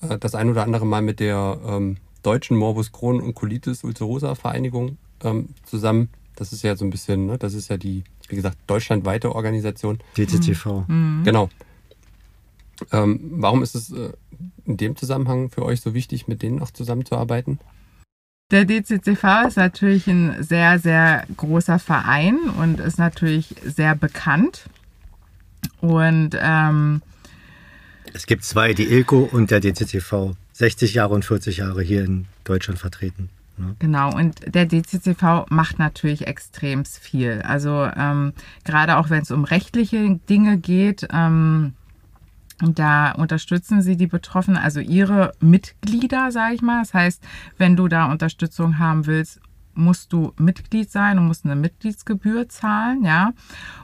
B: äh, das ein oder andere Mal mit der ähm, deutschen Morbus Crohn und Colitis Ulcerosa Vereinigung ähm, zusammen. Das ist ja so ein bisschen, ne, das ist ja die, wie gesagt, deutschlandweite Organisation.
D: DTTV.
B: Mhm. Genau. Ähm, warum ist es äh, in dem Zusammenhang für euch so wichtig, mit denen auch zusammenzuarbeiten?
C: Der DCCV ist natürlich ein sehr, sehr großer Verein und ist natürlich sehr bekannt. Und ähm,
D: es gibt zwei, die ILCO und der DCCV. 60 Jahre und 40 Jahre hier in Deutschland vertreten.
C: Ne? Genau, und der DCCV macht natürlich extrem viel. Also ähm, gerade auch wenn es um rechtliche Dinge geht, ähm, da unterstützen sie die Betroffenen, also ihre Mitglieder, sage ich mal. Das heißt, wenn du da Unterstützung haben willst, musst du Mitglied sein und musst eine Mitgliedsgebühr zahlen, ja.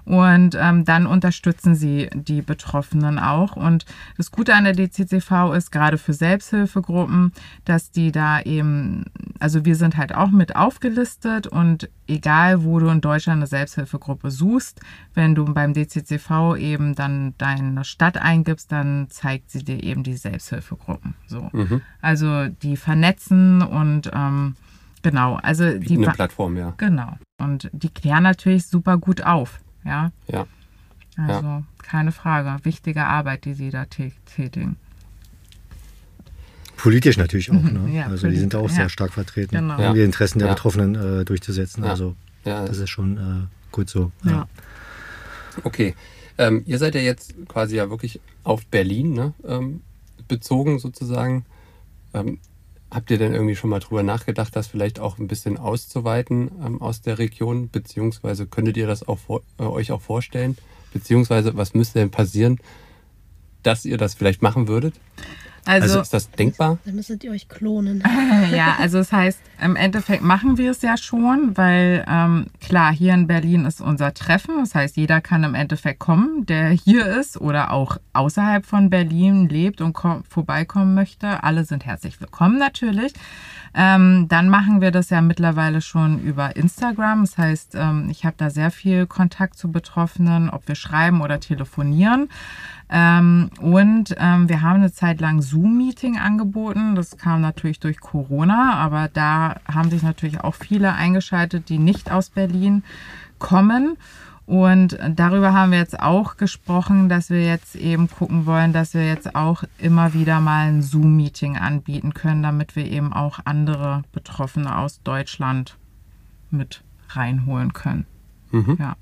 C: Und ähm, dann unterstützen sie die Betroffenen auch. Und das Gute an der DCCV ist gerade für Selbsthilfegruppen, dass die da eben, also wir sind halt auch mit aufgelistet und egal wo du in Deutschland eine Selbsthilfegruppe suchst, wenn du beim DCCV eben dann deine Stadt eingibst, dann zeigt sie dir eben die Selbsthilfegruppen. So. Mhm. Also die vernetzen und ähm, Genau, also
B: die eine Plattform, ja.
C: Genau. Und die klären natürlich super gut auf, ja.
B: Ja.
C: Also ja. keine Frage, wichtige Arbeit, die sie da tätigen.
D: Politisch natürlich auch, mhm. ne? Ja, also die sind auch ja. sehr stark vertreten, genau. um die Interessen der Betroffenen äh, durchzusetzen. Also das ist schon äh, gut so. Ja.
B: Okay. Ähm, ihr seid ja jetzt quasi ja wirklich auf Berlin ne, ähm, bezogen sozusagen. Ähm, Habt ihr denn irgendwie schon mal drüber nachgedacht, das vielleicht auch ein bisschen auszuweiten ähm, aus der Region? Beziehungsweise könntet ihr das auch vor, äh, euch auch vorstellen? Beziehungsweise was müsste denn passieren, dass ihr das vielleicht machen würdet?
C: Also,
B: Also ist das denkbar?
E: Dann müsstet ihr euch klonen.
C: ja, also das heißt, im Endeffekt machen wir es ja schon, weil ähm, klar, hier in Berlin ist unser Treffen. Das heißt, jeder kann im Endeffekt kommen, der hier ist oder auch außerhalb von Berlin lebt und ko- vorbeikommen möchte. Alle sind herzlich willkommen natürlich. Ähm, dann machen wir das ja mittlerweile schon über Instagram. Das heißt, ähm, ich habe da sehr viel Kontakt zu Betroffenen, ob wir schreiben oder telefonieren. Ähm, und ähm, wir haben eine Zeit lang Zoom-Meeting angeboten. Das kam natürlich durch Corona, aber da haben sich natürlich auch viele eingeschaltet, die nicht aus Berlin kommen. Und darüber haben wir jetzt auch gesprochen, dass wir jetzt eben gucken wollen, dass wir jetzt auch immer wieder mal ein Zoom-Meeting anbieten können, damit wir eben auch andere Betroffene aus Deutschland mit reinholen können. Ja.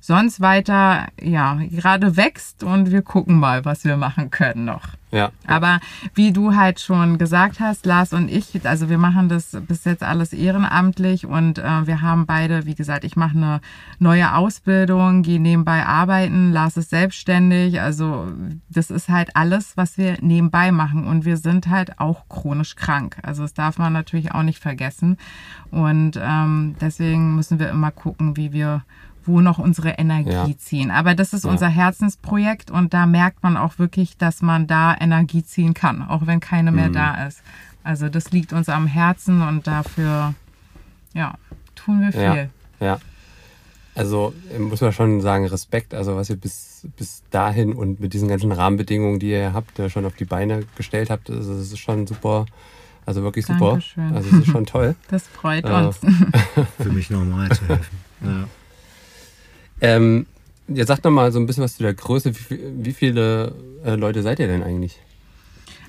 C: Sonst weiter, ja, gerade wächst und wir gucken mal, was wir machen können noch.
B: Ja.
C: Aber wie du halt schon gesagt hast, Lars und ich, also wir machen das bis jetzt alles ehrenamtlich und äh, wir haben beide, wie gesagt, ich mache eine neue Ausbildung, gehe nebenbei arbeiten, Lars ist selbstständig, also das ist halt alles, was wir nebenbei machen und wir sind halt auch chronisch krank. Also das darf man natürlich auch nicht vergessen und ähm, deswegen müssen wir immer gucken, wie wir wo noch unsere Energie
B: Ja.
C: ziehen. Aber das ist
B: Ja.
C: unser Herzensprojekt und da merkt man auch wirklich, dass man da Energie ziehen kann, auch wenn keine mehr
B: Mhm.
C: da ist. Also das liegt uns am Herzen und dafür, ja, tun wir
B: Ja.
C: viel.
B: Ja. Also äh, muss man schon sagen, Respekt, also was ihr bis, bis dahin und mit diesen ganzen Rahmenbedingungen, die ihr habt, äh, schon auf die Beine gestellt habt, also das ist schon super, also wirklich super.
C: Dankeschön.
B: Also es ist schon toll.
C: Das freut
B: Ja.
C: uns.
D: Für mich normal zu helfen. Ja.
B: Ähm, ihr sagt noch mal so ein bisschen was zu der Größe. Wie, wie viele äh, Leute seid ihr denn eigentlich?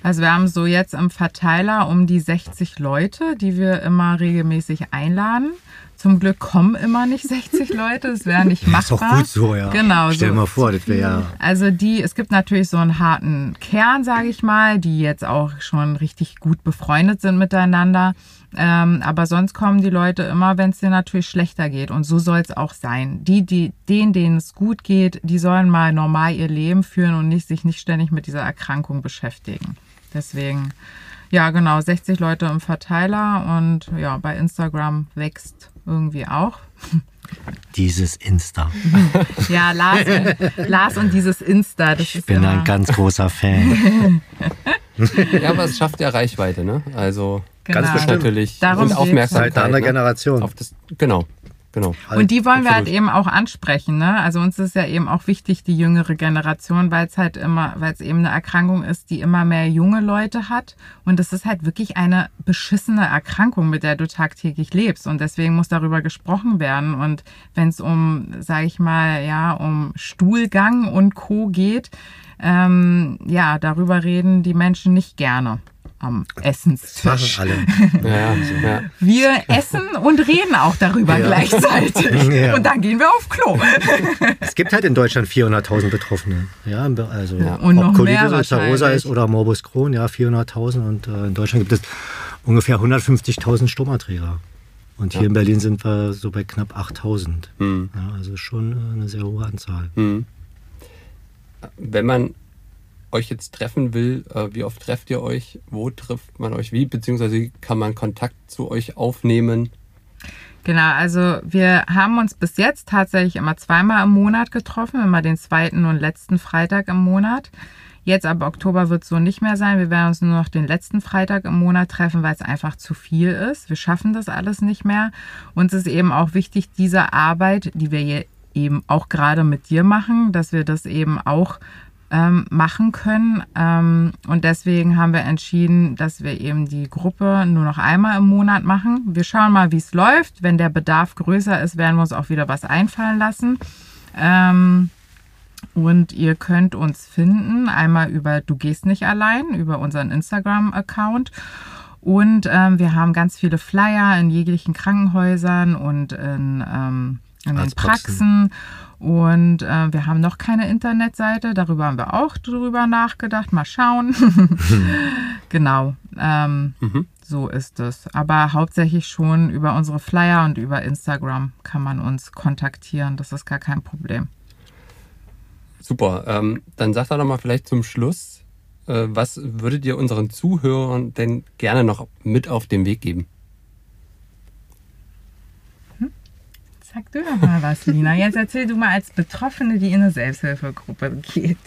C: Also wir haben so jetzt im Verteiler um die 60 Leute, die wir immer regelmäßig einladen. Zum Glück kommen immer nicht 60 Leute, das wäre nicht
D: Ist
C: machbar.
D: doch gut so, ja.
C: Genau.
D: Stell dir
C: so.
D: mal vor, das wäre ja.
C: Also die, es gibt natürlich so einen harten Kern, sage ich mal, die jetzt auch schon richtig gut befreundet sind miteinander. Ähm, aber sonst kommen die Leute immer, wenn es dir natürlich schlechter geht. Und so soll es auch sein. Die, die, denen, denen es gut geht, die sollen mal normal ihr Leben führen und nicht, sich nicht ständig mit dieser Erkrankung beschäftigen. Deswegen, ja genau, 60 Leute im Verteiler und ja, bei Instagram wächst irgendwie auch.
D: Dieses Insta.
C: Ja, Lars, Lars und dieses Insta, das
D: Ich
C: ist
D: bin
C: immer,
D: ein ganz großer Fan.
B: Ja, aber es schafft ja Reichweite, ne? Also
D: Ganz
C: Genau.
D: bestimmt.
B: natürlich
C: Darum
B: und. Aufmerksamkeit.
D: Halt eine andere
B: ne?
D: Generation.
B: Auf das, genau, genau.
C: Und die wollen wir halt eben auch ansprechen. Ne? Also uns ist ja eben auch wichtig, die jüngere Generation, weil es halt immer, weil es eben eine Erkrankung ist, die immer mehr junge Leute hat. Und es ist halt wirklich eine beschissene Erkrankung, mit der du tagtäglich lebst. Und deswegen muss darüber gesprochen werden. Und wenn es um, sage ich mal, ja, um Stuhlgang und Co. geht, ähm, ja, darüber reden die Menschen nicht gerne am Essenstisch.
D: alle.
B: Ja, ja.
C: Wir essen und reden auch darüber gleichzeitig.
D: Ja.
C: Und dann gehen wir auf Klo.
D: Es gibt halt in Deutschland 400.000 Betroffene. Ja, also
B: Ja.
C: Und
D: ob Colitis ulcerosa ist oder Morbus Crohn, ja, 400.000. Und äh, in Deutschland gibt es ungefähr 150.000 Stomaträger. Und hier
B: Ja.
D: in Berlin sind wir so bei knapp 8.000.
B: Hm.
D: Ja, also schon äh, eine sehr hohe Anzahl.
B: Hm. Wenn man euch jetzt treffen will, äh, wie oft trefft ihr euch? Wo trifft man euch wie? Beziehungsweise kann man Kontakt zu euch aufnehmen?
C: Genau, also wir haben uns bis jetzt tatsächlich immer zweimal im Monat getroffen, immer den zweiten und letzten Freitag im Monat. Jetzt ab Oktober wird es so nicht mehr sein. Wir werden uns nur noch den letzten Freitag im Monat treffen, weil es einfach zu viel ist. Wir schaffen das alles nicht mehr. Uns ist eben auch wichtig, diese Arbeit, die wir eben auch gerade mit dir machen, dass wir das eben auch ähm, machen können. Ähm, und deswegen haben wir entschieden, dass wir eben die Gruppe nur noch einmal im Monat machen. Wir schauen mal, wie es läuft. Wenn der Bedarf größer ist, werden wir uns auch wieder was einfallen lassen. Ähm, und ihr könnt uns finden, einmal über Du gehst nicht allein, über unseren Instagram-Account. Und ähm, wir haben ganz viele Flyer in jeglichen Krankenhäusern und in, ähm, in den. Praxen. Und äh, wir haben noch keine Internetseite, darüber haben wir auch drüber nachgedacht. Mal schauen. genau, ähm,
B: Mhm.
C: so ist es. Aber hauptsächlich schon über unsere Flyer und über Instagram kann man uns kontaktieren. Das ist gar kein Problem.
B: Super. Ähm, dann sagt doch noch mal vielleicht zum Schluss, Äh, was würdet ihr unseren Zuhörern denn gerne noch mit auf den Weg geben?
C: Sag du doch mal was, Lina. Jetzt erzähl du mal als Betroffene, die in eine Selbsthilfegruppe geht.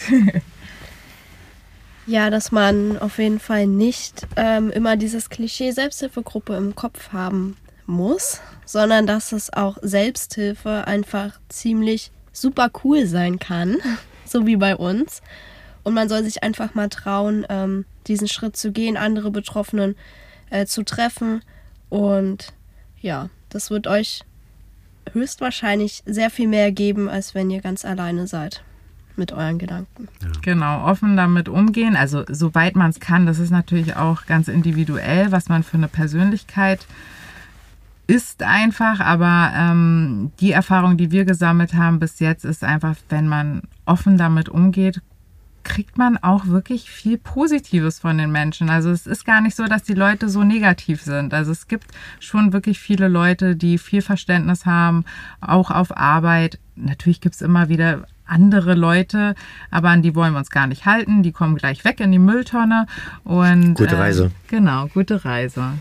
E: Ja, dass man auf jeden Fall nicht ähm, immer dieses Klischee Selbsthilfegruppe im Kopf haben muss, sondern dass es auch Selbsthilfe einfach ziemlich super cool sein kann, so wie bei uns. Und man soll sich einfach mal trauen, ähm, diesen Schritt zu gehen, andere Betroffenen äh, zu treffen. Und ja, das wird euch höchstwahrscheinlich sehr viel mehr geben, als wenn ihr ganz alleine seid mit euren Gedanken.
C: Genau, offen damit umgehen. Also soweit man es kann, das ist natürlich auch ganz individuell, was man für eine Persönlichkeit ist einfach, aber ähm, die Erfahrung, die wir gesammelt haben bis jetzt, ist einfach, wenn man offen damit umgeht, kriegt man auch wirklich viel Positives von den Menschen. Also es ist gar nicht so, dass die Leute so negativ sind. Also es gibt schon wirklich viele Leute, die viel Verständnis haben, auch auf Arbeit. Natürlich gibt es immer wieder andere Leute, aber an die wollen wir uns gar nicht halten. Die kommen gleich weg in die Mülltonne. Und,
D: Gute Reise.
C: Äh, genau, gute Reise.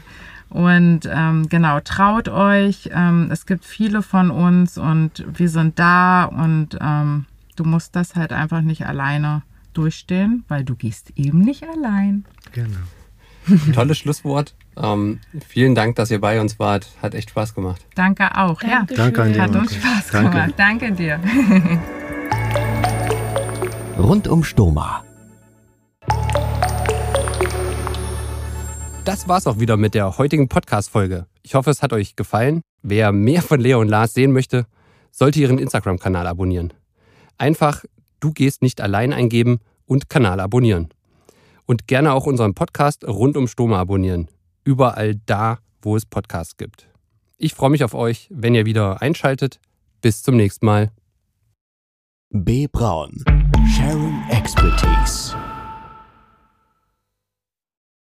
C: Und ähm, genau, traut euch. Ähm, es gibt viele von uns und wir sind da und ähm, du musst das halt einfach nicht alleine durchstehen, weil du gehst eben nicht allein.
D: Genau.
B: Tolles Schlusswort. Ähm, vielen Dank, dass ihr bei uns wart. Hat echt Spaß gemacht.
C: Danke auch.
E: Dankeschön.
D: Danke an
C: Ja,
D: dich.
C: hat uns Spaß
D: Danke.
C: gemacht. Danke dir.
A: Rund um Stoma.
B: Das war's auch wieder mit der heutigen Podcast-Folge. Ich hoffe, es hat euch gefallen. Wer mehr von Leo und Lars sehen möchte, sollte ihren Instagram-Kanal abonnieren. Einfach Du gehst nicht allein eingeben und Kanal abonnieren. Und gerne auch unseren Podcast rund um Stoma abonnieren. Überall da, wo es Podcasts gibt. Ich freue mich auf euch, wenn ihr wieder einschaltet. Bis zum nächsten Mal.
A: B. Braun. Sharing Expertise.